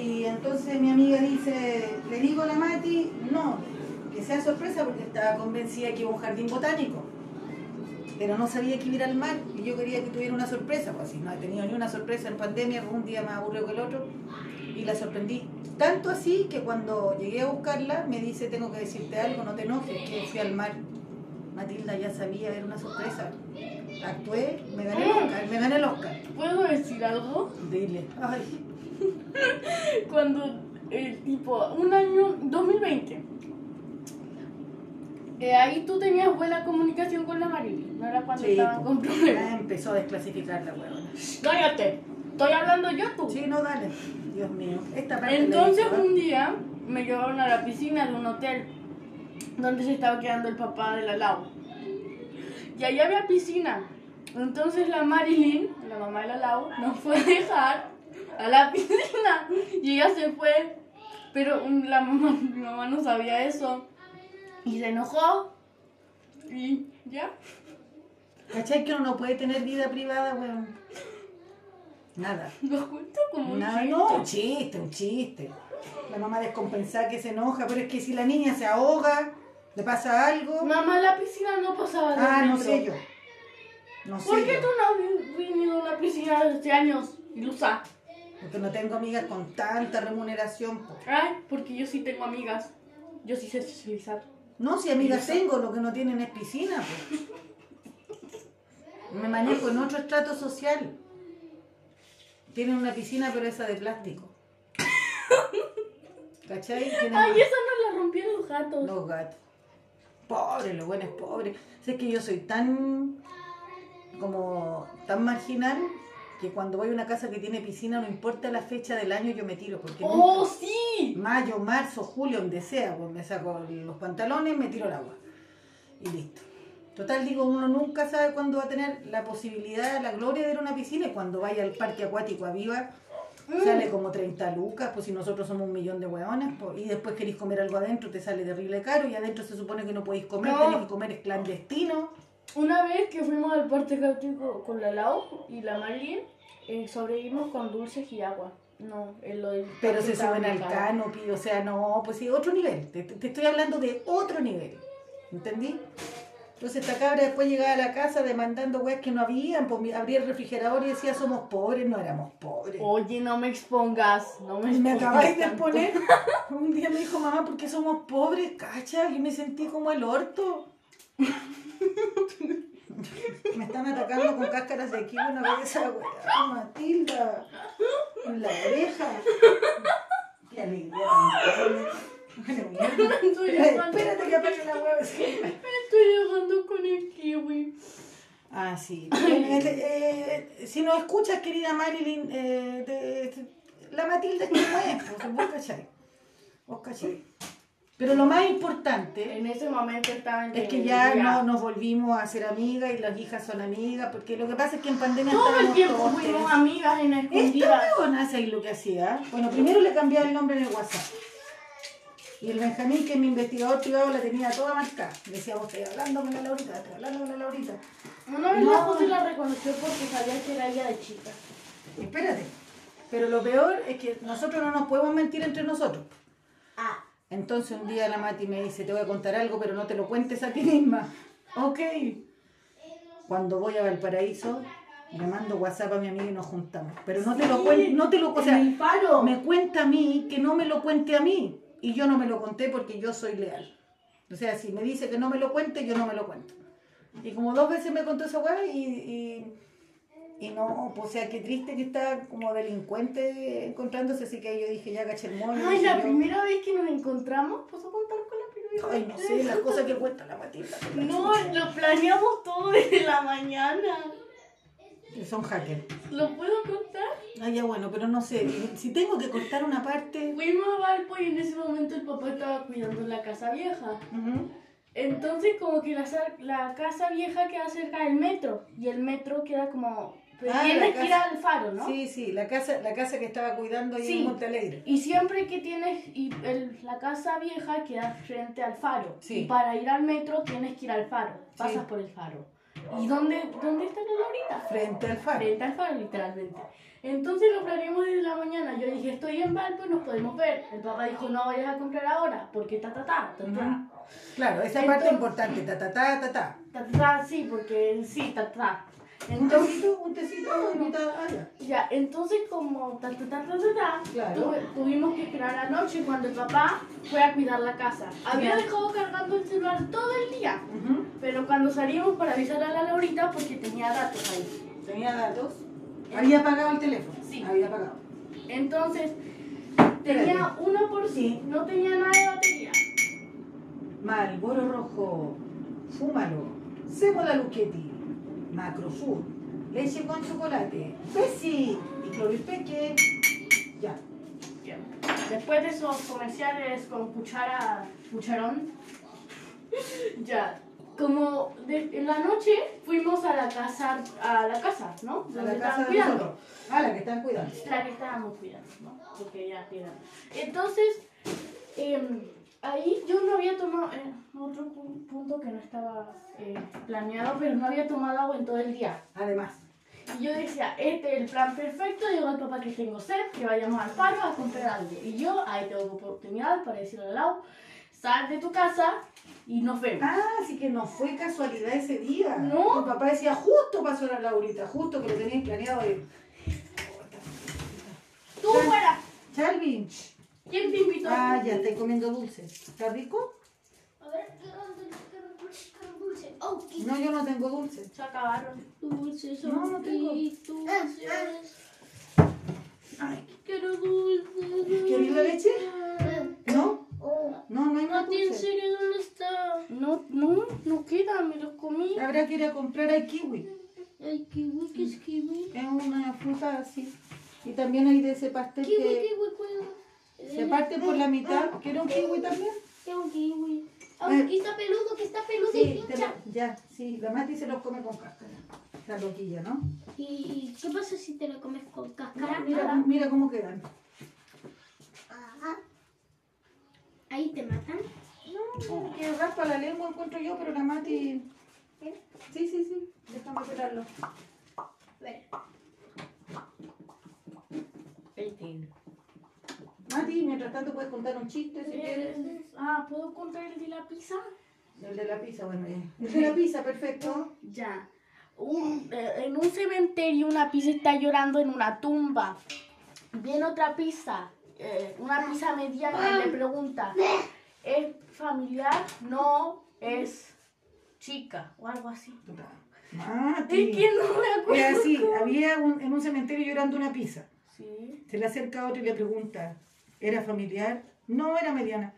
y entonces mi amiga dice, le digo a la Mati, no, que sea sorpresa porque estaba convencida que iba a un jardín botánico, pero no sabía que iba al mar y yo quería que tuviera una sorpresa, pues si no he tenido ni una sorpresa en pandemia, un día más aburrido que el otro y la sorprendí. Tanto así que cuando llegué a buscarla me dice, tengo que decirte algo, no te enojes, que fui al mar. Matilda ya sabía, era una sorpresa. Actué, me gané el Oscar, me gané el Oscar. ¿Puedo decir algo? Dile. Ay, cuando el tipo, un año, 2020, eh, ahí tú tenías buena comunicación con la Marilyn, no era cuando sí, estaban con problemas. ya empezó a desclasificar la huevona. Cállate, estoy hablando yo tú. Sí, no, dale. Dios mío. Esta parte la Entonces hizo, ¿eh? un día me llevaron a la piscina de un hotel donde se estaba quedando el papá de la Lau. Y ahí había piscina. Entonces la Marilyn, la mamá de la Lau, nos fue a dejar a la piscina y ella se fue. Pero la mamá, mi mamá no sabía eso y se enojó y ya. ¿Cachai que uno no puede tener vida privada, weón? Nada. Lo cuento como un chiste. no, un chiste, un chiste. La mamá descompensada que se enoja, pero es que si la niña se ahoga, le pasa algo. Mamá, la piscina no pasaba de Ah, no sé yo. No sé ¿Por qué yo. tú no has venido a una piscina desde años, Ilusa? Porque no tengo amigas con tanta remuneración. po. Ay, porque yo sí tengo amigas. Yo sí sé socializar. No, si amigas tengo, lo que no tienen es piscina. pues. Me manejo en otro estrato social. Tienen una piscina, pero esa de plástico. ¿Cachai? Tienen Ay, esa no la rompieron los gatos. los gatos. Pobre, lo bueno es pobre. Sé que yo soy tan como tan marginal que cuando voy a una casa que tiene piscina, no importa la fecha del año, yo me tiro. Porque ¡Oh, nunca- sí! mayo, marzo, julio, donde sea, pues me saco los pantalones, me tiro al agua. Y listo. Total, digo, uno nunca sabe cuándo va a tener la posibilidad, la gloria de ir a una piscina y cuando vaya al parque acuático a Viva, sale como 30 lucas, pues si nosotros somos un millón de hueones, pues, y después queréis comer algo adentro, te sale terrible caro, y adentro se supone que no podéis comer, No. tenéis que comer es clandestino. Una vez que fuimos al parque cáutico con la Lau y la Marilyn, eh, sobrevivimos con dulces y agua. No, en lo del Pero se suben al canopy, o sea, no, pues sí, otro nivel. Te, te estoy hablando de otro nivel. ¿Entendí? Entonces esta cabra después llegaba a la casa demandando weas que no habían, pues abría el refrigerador y decía somos pobres, no éramos pobres. Oye, no me expongas, no me Y me expongas acabáis de tanto. poner. Un día me dijo mamá, ¿por qué somos pobres? Cacha, y me sentí como el orto. Me están atacando con cáscaras de kiwi una vez esa weá, Matilda. En la oreja. Qué alegría. Bueno, Espérate, que apague la hueva. estoy jugando con el kiwi. Ah, sí. Eh, eh, si nos escuchas, querida Marilyn, eh, te- te- la Matilda es como es, vos cachai. Vos cachai. Pero lo más importante En ese momento estaba en es que ya no, nos volvimos a ser amigas y las hijas son amigas, porque lo que pasa es que en pandemia Todo el tiempo todos fuimos tensos. amigas en Esta escondidas. hace ahí lo que hacía. Bueno, primero le cambiaba el nombre en el WhatsApp. Y el Benjamín, que es mi investigador privado, la tenía toda marcada. Decía, vos estoy hablando con la Laurita, estoy hablando con la Laurita. Una vez No. la José la reconoció porque sabía que era ella de chica. Espérate. Pero lo peor es que nosotros no nos podemos mentir entre nosotros. Ah. Entonces un día la Mati me dice, te voy a contar algo, pero no te lo cuentes a ti misma. Ok. Cuando voy a Valparaíso, Le mando WhatsApp a mi amiga y nos juntamos. Pero no te lo cuento, no te lo, o sea, me cuenta a mí que no me lo cuente a mí. Y yo no me lo conté porque yo soy leal. O sea, si me dice que no me lo cuente, yo no me lo cuento. Y como dos veces me contó esa y, y, y no, pues, o sea, qué triste que está como delincuente encontrándose, así que yo dije, ya caché el mono. Ay, la yo, primera vez que nos encontramos, ¿puedo contar con la primera Ay, no sé, las cosas que cuenta la Matilda. No, lo planeamos todo desde la mañana. Que son hackers. ¿Lo puedo contar? Ah, ya bueno, pero no sé, si tengo que cortar una parte... Fuimos a Valpo y en ese momento el papá estaba cuidando la casa vieja. Entonces como que la, la casa vieja queda cerca del metro y el metro queda como... Ah, tienes que ir al faro, ¿no? Sí, sí, la casa, la casa que estaba cuidando ahí Sí. en Monte Alegre. Y siempre que tienes, y el- la casa vieja queda frente al faro. Sí. Y para ir al metro tienes que ir al faro. Pasas Sí. por el faro. ¿Y dónde, dónde está la Laurita? Frente al faro. Frente al faro, literalmente. Entonces lo planeamos desde la mañana. Yo dije, estoy en Valpo y nos podemos ver. El papá dijo, no vayas a comprar ahora, porque ta ta ta, ta ta. Claro, esa parte Entonces- importante, ta ta ta ta ta. Ta ta ta, sí, porque sí, ta ta. Un Entonces, tecito, un tecito, ah, ya. entonces como ta ta ta ta ta, ta, Claro. tuve- tuvimos que esperar la noche cuando el papá fue a cuidar la casa. Había dejado cargando el celular todo el día. Pero cuando salimos para avisar a la Laurita porque tenía datos ahí. Tenía datos. Había apagado el teléfono. Sí. Había apagado. Entonces, tenía 1%, no tenía nada de batería. Malboro rojo, fúmalo, cebo la Luchetti, Macrosur, leche con chocolate, Bessie y clorispeque. Ya. Bien. Después de esos comerciales con cuchara, cucharón, ya, como de- en la noche fuimos a la casa, a la casa, ¿no? La estaban casa de cuidando. Ah, la que están cuidando. La que estábamos cuidando, ¿no? Porque ya cuidando. Entonces, em, ahí yo no había tomado, eh, otro pu- punto que no estaba eh, planeado, pero no había tomado agua en todo el día. Además. Y yo decía, este es el plan perfecto, digo al papá que tengo sed, que vayamos al faro a comprar algo. Y yo ahí tengo oportunidad para decirle al lado, sal de tu casa y nos vemos. Ah, así que no fue casualidad ese día. No. Mi papá decía, justo pasó la Laurita, justo que lo tenían planeado. de- ¡Tú fuera! Chalvin. ¿Quién te invitó? Ah, ya, estoy comiendo dulce. ¿Está rico? A ver, quiero dulce. Oh, qué No, yo no tengo dulce. Se acabaron. dulces No, no tengo. dulces. Ay, Quiero dulces. ¿Quieres la leche? ¿No? Oh, No, no hay más Mati, ¿en dulce. serio dónde está? No, no, no queda, me los comí. Habrá que ir a comprar el kiwi. Ay, kiwi, ¿qué es kiwi? Es una fruta así. Y también hay de ese pastel Kiwi, que kiwi, kiwi. Se parte por la mitad. ¿Quiere un kiwi también? Tengo kiwi. Ah, Eh. que está peludo, que está peludo y Sí, pincha. lo- ya, sí. La Mati se los come con cáscara. La loquilla, ¿no? ¿Y qué pasa si te lo comes con cáscara? Mira, mira cómo quedan. Ajá. Ahí te matan. No, que raspa la lengua encuentro yo, pero la Mati... Sí, sí, sí. Déjame pelarlo. A ver. Mati, mientras tanto puedes contar un chiste si quieres. Ah, ¿puedo contar el de la pizza? El de la pizza, bueno, ya. El de la pizza, perfecto. Ya. Un- eh, en un cementerio una pizza está llorando en una tumba. Viene otra pizza, eh, una pizza mediana, y le pregunta, ¿es familiar? No, es chica o algo así. Mati. Es que no me acuerdo. así, había un- en un cementerio llorando una pizza. Sí. Se le acerca otro y le pregunta, ¿era familiar? No, era mediana.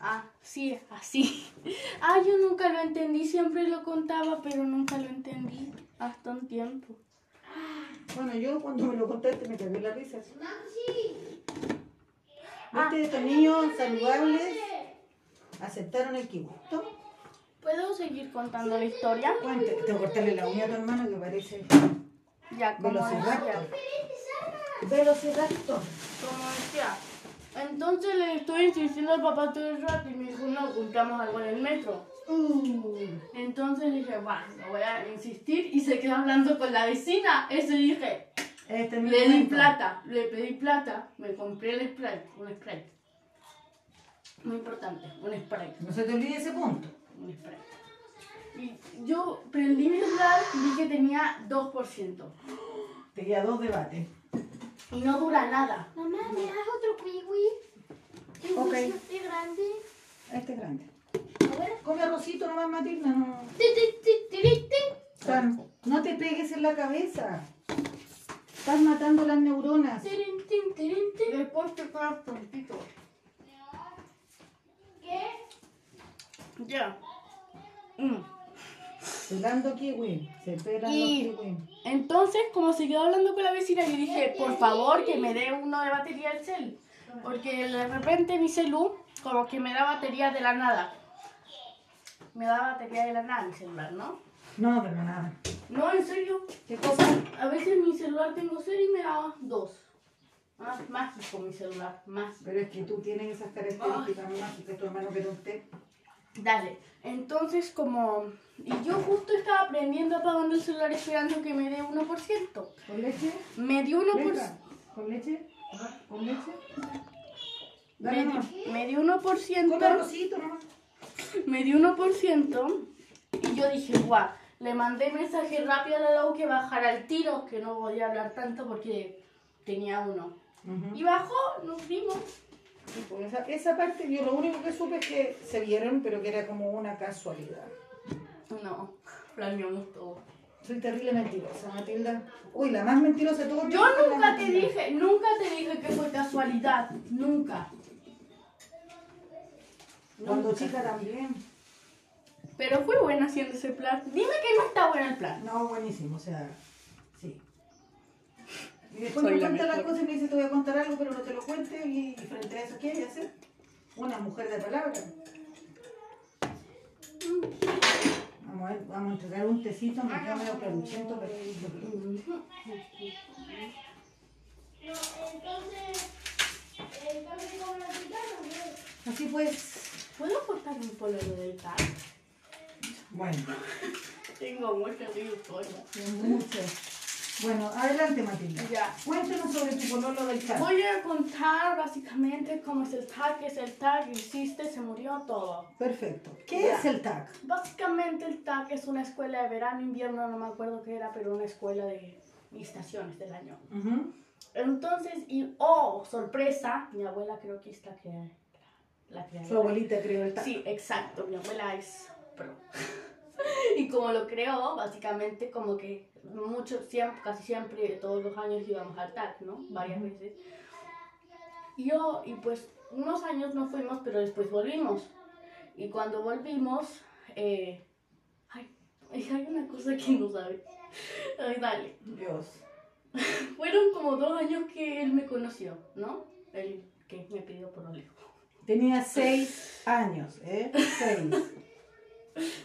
Ah, sí, así. Ah, yo nunca lo entendí, siempre lo contaba, pero nunca lo entendí hasta un tiempo. Bueno, yo cuando me lo contaste me cagué la risa. Ah. ¿Viste? Estos niños saludables aceptaron el. Toma, ¿Puedo seguir contando la historia? cuente. Te voy a cortarle la uña a tu hermano que parece Ya, como decía. velociraptor. Velociraptor. Como decía. Entonces le estuve insistiendo al papá todo el rato y me dijo, no, compramos algo en el metro. Uh, Entonces dije, bueno, no voy a insistir y se quedó hablando con la vecina. Ese dije, este le di plata, le pedí plata, me compré el Sprite, un Sprite. Muy importante, un Sprite, No se te olvide ese punto. un Sprite. Y yo prendí mi celular y vi que tenía 2%. Te queda dos debates. Y no dura nada. Mamá, ¿me das otro kiwi? Tengo Ok. este grande. Este es grande. A ver. Come arrocito nomás, Matilda. No. Tan- no te pegues en la cabeza. Estás matando las neuronas. Después te quedas tontito. ¿Qué? Ya. Mm. Pelando kiwi. Se pelan Y- los kiwi. Entonces, como se quedó hablando con la vecina, yo dije, por favor, que me dé uno de batería al cel. Porque de repente mi celu, como que me da batería de la nada. Me da batería de la nada mi celular, ¿no? No, pero nada. No, en serio. ¿Qué cosa? A veces mi celular tengo cero y me da dos. Ah, mágico mi celular, más. Pero es que tú tienes esas características mágicas, tu hermano que usted. Dale. Entonces, como... Y yo justo estaba aprendiendo apagando el celular esperando que me dé 1%. ¿Con leche? Me dio 1%. Venga. ¿Con leche? ¿Con leche? Me, Dale di- nomás. me dio 1%. Come arrocito nomás. Me dio 1% y yo dije, guau, le mandé mensaje rápido a la Lau que bajara el tiro, que no podía hablar tanto porque tenía uno. Y bajó, nos vimos. Pues esa, esa parte yo lo único que supe es que se vieron, pero que era como una casualidad. No, planeamos todo. Soy terrible mentirosa, Matilda. Uy, la más mentirosa de todos. Yo nunca te dije, nunca te dije que fue casualidad, nunca. Cuando Nunca. chica también. Pero fue buena haciendo ese plan. Dime que no está bueno el plan. No, buenísimo, o sea, sí. Y después Soy me la cuenta las mejor. cosas y me dice, te voy a contar algo, pero no te lo cuente. Y, y frente a eso, ¿qué hay que hacer? Una mujer de palabra. Vamos a, ver, vamos a entregar un tecito, me queda medio claruchento, pero... No, entonces, ¿el cambio como la? Así pues, ¿Puedo cortar un pololo del tag? bueno, Tengo muchas historias. muchas. Bueno, adelante Matilda. Ya. Cuéntanos sobre tu pololo del chat. Voy a contar básicamente cómo es el tag, qué es el tag, hiciste, se murió todo. Perfecto. ¿Qué Ya. es el TAC? Básicamente el tag es una escuela de verano, invierno, no me acuerdo qué era, pero una escuela de estaciones del año. Entonces, y oh, sorpresa, mi abuela creo que es la que la creadora. Su abuelita creó el TAC. Sí, exacto, mi abuela es pro. y como lo creó, básicamente como que mucho, siempre, casi siempre, todos los años íbamos al TAC, ¿no? Varias veces. Y yo, y pues unos años no fuimos, pero después volvimos. Y cuando volvimos, eh, ay, hay una cosa que no sabe. Ay, dale. Dios. Fueron como dos años que él me conoció, ¿no? Él que me pidió por lejos. Tenía seis años, ¿eh? Seis.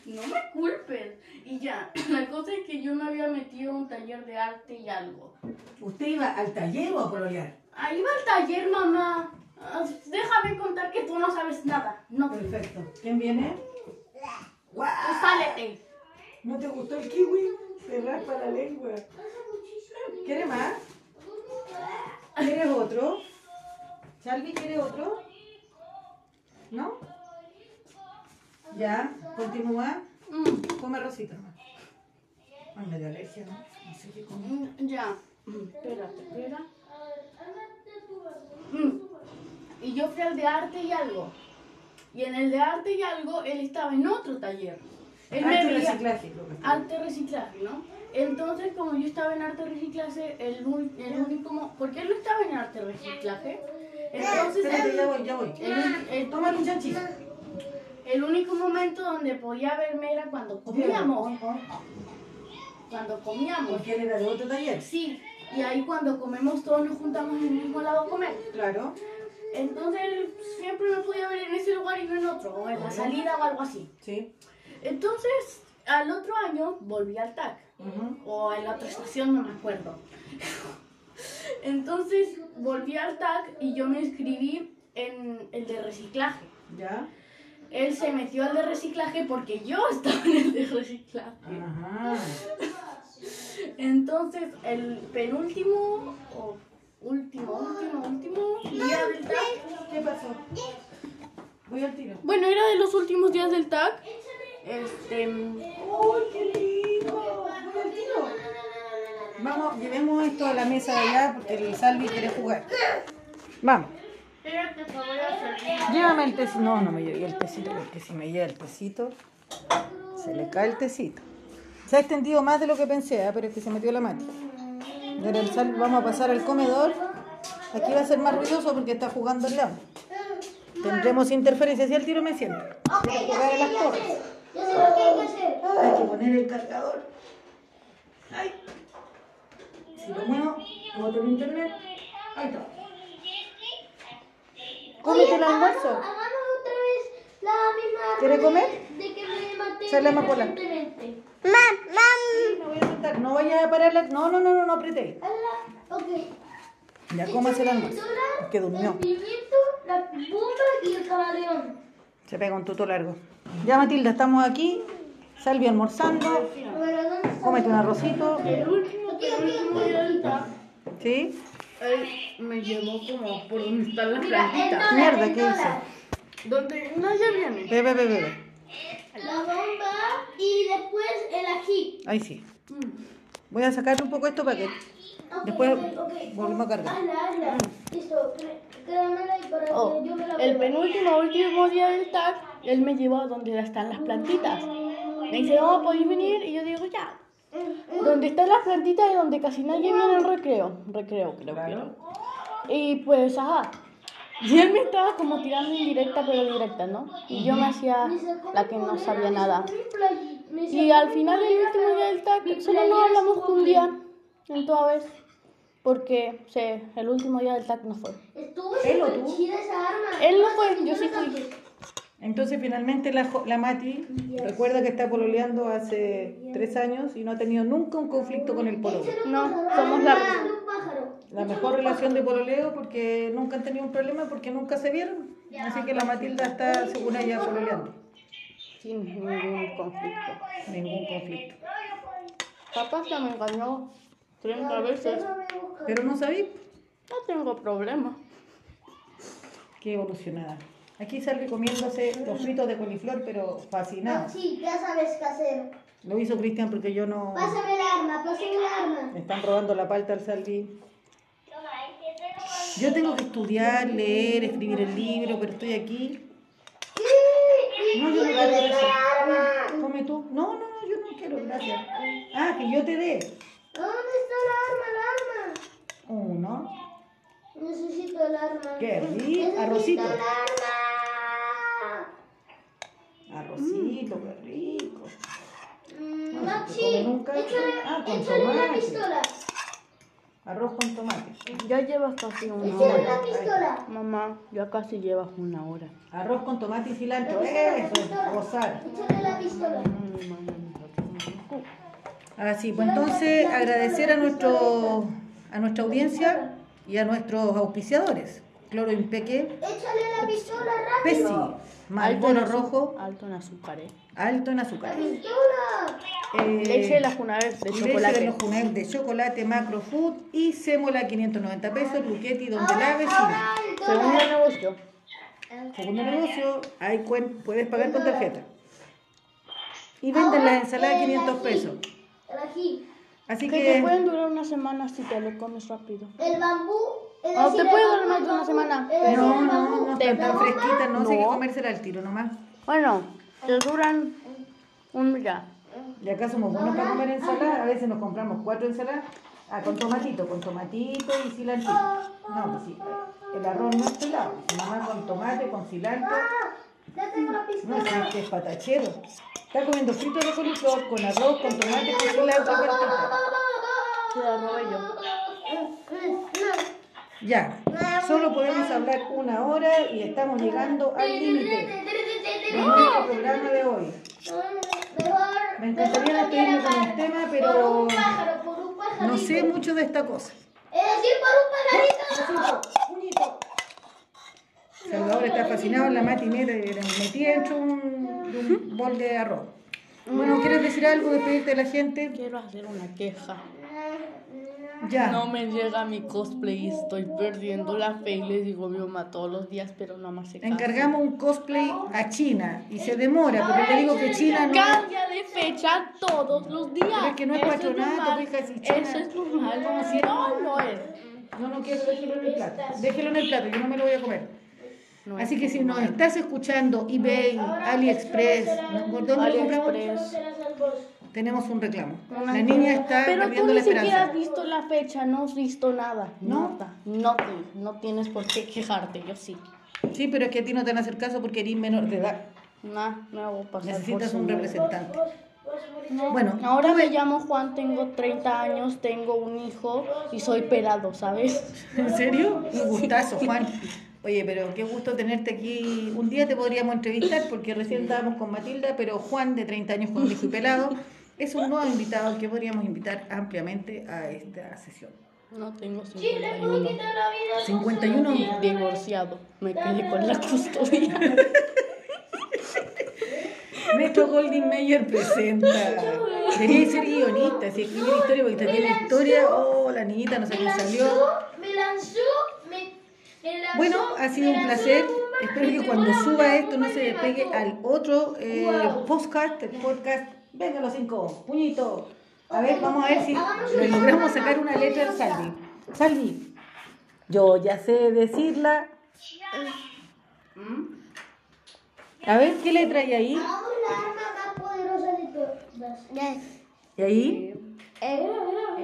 No me culpen. Y ya, la cosa es que yo me había metido a un taller de arte y algo. ¿Usted iba al taller o a pololear? Ahí va el taller, mamá. Ah, Déjame contar que tú no sabes nada. No, Perfecto. ¿Quién viene? ¡Guau! sálete. ¿No te gustó el kiwi? Te raspa la lengua. ¿Quieres más? ¿Quieres otro? ¿Salvi quiere otro? Ya, continúa. Mm, Come rosita más. Ay, me dio alergia, ¿no? No sé qué comer. mm, ya. Mm, Espérate, espera. Mm. Y yo fui al de arte y algo. Y en el de arte y algo, él estaba en otro taller. Él Arte veía- reciclaje, creo que. Arte reciclaje, ¿no? Entonces, como yo estaba en arte reciclaje, el, el único... mo- ¿Por qué él no estaba en arte reciclaje? Entonces, Espérate, ya voy, ya voy. el un- el- Toma un chanchito. El único momento donde podía verme era cuando comíamos. Cuando comíamos. Porque él era de otro taller. Sí, y ahí cuando comemos todos nos juntamos en el mismo lado a comer. Claro. Entonces, siempre me podía ver en ese lugar y no en otro, o en la salida o algo así. Sí. Entonces, al otro año volví al TAC. O en la otra estación, no me acuerdo. Entonces volví al TAC y yo me inscribí en el de reciclaje. ¿Ya? Él se metió al de reciclaje porque yo estaba en el de reciclaje. Ajá. Entonces el penúltimo o último, último, último día del TAC. ¿Qué pasó? Voy al tiro. Bueno, era de los últimos días del TAC. Este. ¡Uy, qué lindo! Voy al tiro. Vamos, llevemos esto a la mesa de allá porque el Salvi quiere jugar. Vamos. Llévame el tecito. No, no me llevé el tecito porque si me lleva el tecito, se le cae el tecito. Se ha extendido más de lo que pensé, ¿ah? pero es que se metió la. Ahora el Salvi vamos a pasar al comedor. Aquí va a ser más ruidoso porque está jugando al lado. Tendremos interferencia. Si el tiro me siento. Quiero jugar a las torres. Ya sé lo que hay que hacer. Hay que poner el cargador. Ay. Si lo muevo, como tengo internet. Ahí está. Cómete el almuerzo. Hagamos otra vez la misma. ¿Quiere comer? De que me maté. Sale a amapola. recientemente. Sí, me voy a sentar. No vayas a parar la... No, no, no, no, no apreté. Ala, Ok. Ya cómase el almuerzo. Es que durmió. El pimiento, la bomba y el camaleón. Se pega un tuto largo. Ya Matilda, estamos aquí. Salvi almorzando. Cómete un arrocito. El último, el último del TAC, ¿Sí? Él me llevó como por donde están las plantitas. Mierda, ¿qué hice? Donde no ya viene. Bebe, bebe, bebe. La bomba y después el ají. Ahí sí. Mm. Voy a sacar un poco esto para que... Después ok, ok. volvemos a cargar. Hazla, hazla. Listo, para Oh, que yo me la el penúltimo, último día del TAC, él me llevó a donde están las plantitas. Me dice, oh, ¿podéis venir? Y yo digo, ya. Donde están las plantitas y donde casi nadie viene al recreo. Recreo, creo que era. Y pues, ajá. Y él me estaba como tirando indirecta, pero directa, ¿no? Y yo me hacía la que no sabía nada. Y al final del último día del TAC, solo nos hablamos que un día, en toda vez. Porque, sí, el último día del TAC no fue. Estuvo ¿Él o tú? chida esa arma. Él no fue, yo sí la fui. Entonces finalmente la, jo- la Mati recuerda que está pololeando hace tres años y no ha tenido nunca un conflicto con el un No, somos la- mejor relación de pololeo porque nunca han tenido un problema porque nunca se vieron. Así que la Matilda está según ella pololeando. Sin ningún conflicto. Ningún conflicto. Papá se me engañó 30 veces. Pero no sabí No tengo problema. qué evolucionada. Aquí sale comiéndose los fritos de coliflor, pero fascinado. Sí, ya sabes qué hacer. Lo hizo Cristian porque yo no... Pásame el arma, pásame el arma. Me están robando la palta al Salvi. Yo tengo que estudiar, leer, escribir el libro, pero estoy aquí. No, yo no quiero eso. Come tú. No, no, no, yo no quiero, gracias. Ah, que yo te dé. ¿Dónde está el arma, el arma? Uno. Necesito el arma. Qué rico. Necesito Arrocito. el arma. Arrocito, qué rico. Mm, No, échale, Ah, con échale una tomate. pistola. Arroz con tomate. Ya llevas casi una Échale hora. una pistola. Mamá, ya casi llevas una hora. Arroz con tomate y cilantro. Eso, gozar. Échale la pistola. Ah, sí, pues entonces agradecer a nuestro a nuestra audiencia y a nuestros auspiciadores. Cloro Impeque, Échale la pistola rápido. Malboro Rojo, Alto en azúcar, eh. alto en azúcar. Pistola. Eh, Leche de la Junaver de leche de chocolate. los Junaev de chocolate, Macro Food y Sémola 590 pesos, Luquetti, donde la vecina. Segundo negocio. Segundo negocio, hay cuen- puedes pagar con tarjeta. Y venden las ensaladas a 500 pesos. Así Que te que pueden durar una semana si te lo comes rápido. El bambú. Es decir, te puede durar más de una semana, pero- no, no, no Te- están tan fresquitas, no, sé No. qué comérsela al tiro nomás. Bueno, te duran un día. Y acá somos buenos para comer ensalada, a veces nos compramos cuatro ensaladas, ah, con tomatito, con tomatito y cilantro. No, pues sí, el arroz no es pelado, sino más con tomate, con cilantro. Ya tengo la No, pistola. es que es patachero. Está comiendo fritos de coliflor con arroz, con tomate, con cilantro, la robé yo. Ya, solo podemos hablar una hora y estamos llegando al límite de nuestro programa de hoy. Me encantaría despedirme con la tema, pero. No sé mucho de esta cosa. Es decir, por un pajarito. Salvador está fascinado, la Mati mete- metida dentro de un, de un bol de arroz. Bueno, ¿quieres decir algo, despedirte de la gente? Quiero hacer una queja. Ya. No me llega mi cosplay y estoy perdiendo la fe y le digo a mi mamá todos los días, pero no me hace caso. Encargamos un cosplay a China y se demora, pero le digo que China no. Cambia de fecha todos los días. Pero es que no es Eso patronato, normal. hija, si China- Eso es normal. No, No, es. No, no quiero, déjelo en el plato. Déjelo en el plato, yo no me lo voy a comer. No Así es que si nos estás escuchando, eBay, AliExpress, ¿por dónde lo compramos? Tenemos un reclamo. Una- La niña está Pero tú ni la siquiera has esperanza. visto la fecha, no has visto nada. ¿No? No, te- no tienes por qué quejarte, yo sí. Sí, pero es que a ti no te van a hacer caso porque eres menor de edad. Nah, me hago pasar Necesitas por un representante. Moriste. Bueno, Ahora me llamo Juan, tengo 30 años, tengo un hijo y soy pelado, ¿sabes? ¿en serio? Un gustazo, Juan. Oye, pero qué gusto tenerte aquí. Un día te podríamos entrevistar porque recién estábamos con Matilda, pero Juan, de 30 años con un hijo y pelado, es un nuevo invitado que podríamos invitar ampliamente a esta sesión. No tengo Sí, le puedo 51. quitar la vida. a 51. Susana. Divorciado, me quedé con la custodia. Metro Golding Mayer presenta. Debería ser guionista, si escribir historia, porque también la historia, oh, la niñita no sé cómo salió. me lanzó, me, me lanzó. Bueno, ha sido un placer. Espero que cuando suba esto no se despegue al otro eh, Wow. podcast, el podcast. Venga los cinco, puñito. A ver, vamos a ver si logramos sacar una letra al Salvi. Salvi, yo ya sé decirla. A ver, ¿qué letra hay ahí? Hagamos la arma más poderosa de todas. ¿Y ahí?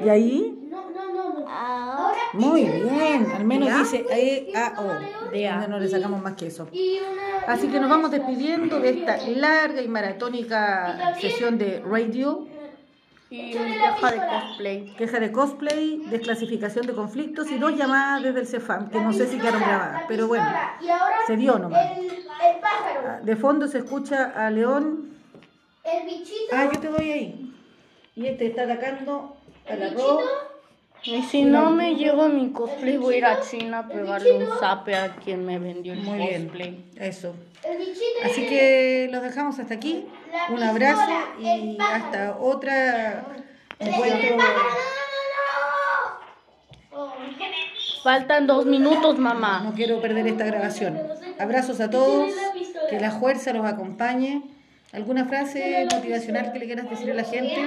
¿Y ahí? No, no, no, no. Ahora, Muy bien, al menos dice E, A, O. De A. No le sacamos más que eso. Así que nos vamos despidiendo de esta larga y maratónica sesión de radio, Y caja de cosplay. queja de cosplay, desclasificación de conflictos y dos llamadas desde el CEFAM, que no sé si quedaron grabadas, pero bueno, se dio nomás. Pájaro. De fondo se escucha a León. El bichito. Ah, yo te doy ahí. Y este está atacando al El arroz. Y si no me llevo mi cosplay, voy a ir a China a pegarle un zape a quien me vendió el Muy cosplay. bien, eso. Así que los dejamos hasta aquí. La Un abrazo pistola, y hasta otra encuentro. pájaro. No, no, no, no. Oh. Faltan dos minutos, mamá. No quiero perder esta grabación. Abrazos a todos, que la fuerza los acompañe. ¿Alguna frase motivacional que le quieras decir a la gente?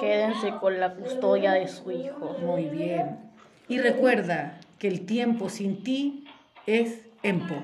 Quédense con la custodia de su hijo. Muy bien. Y recuerda que el tiempo sin ti es empo.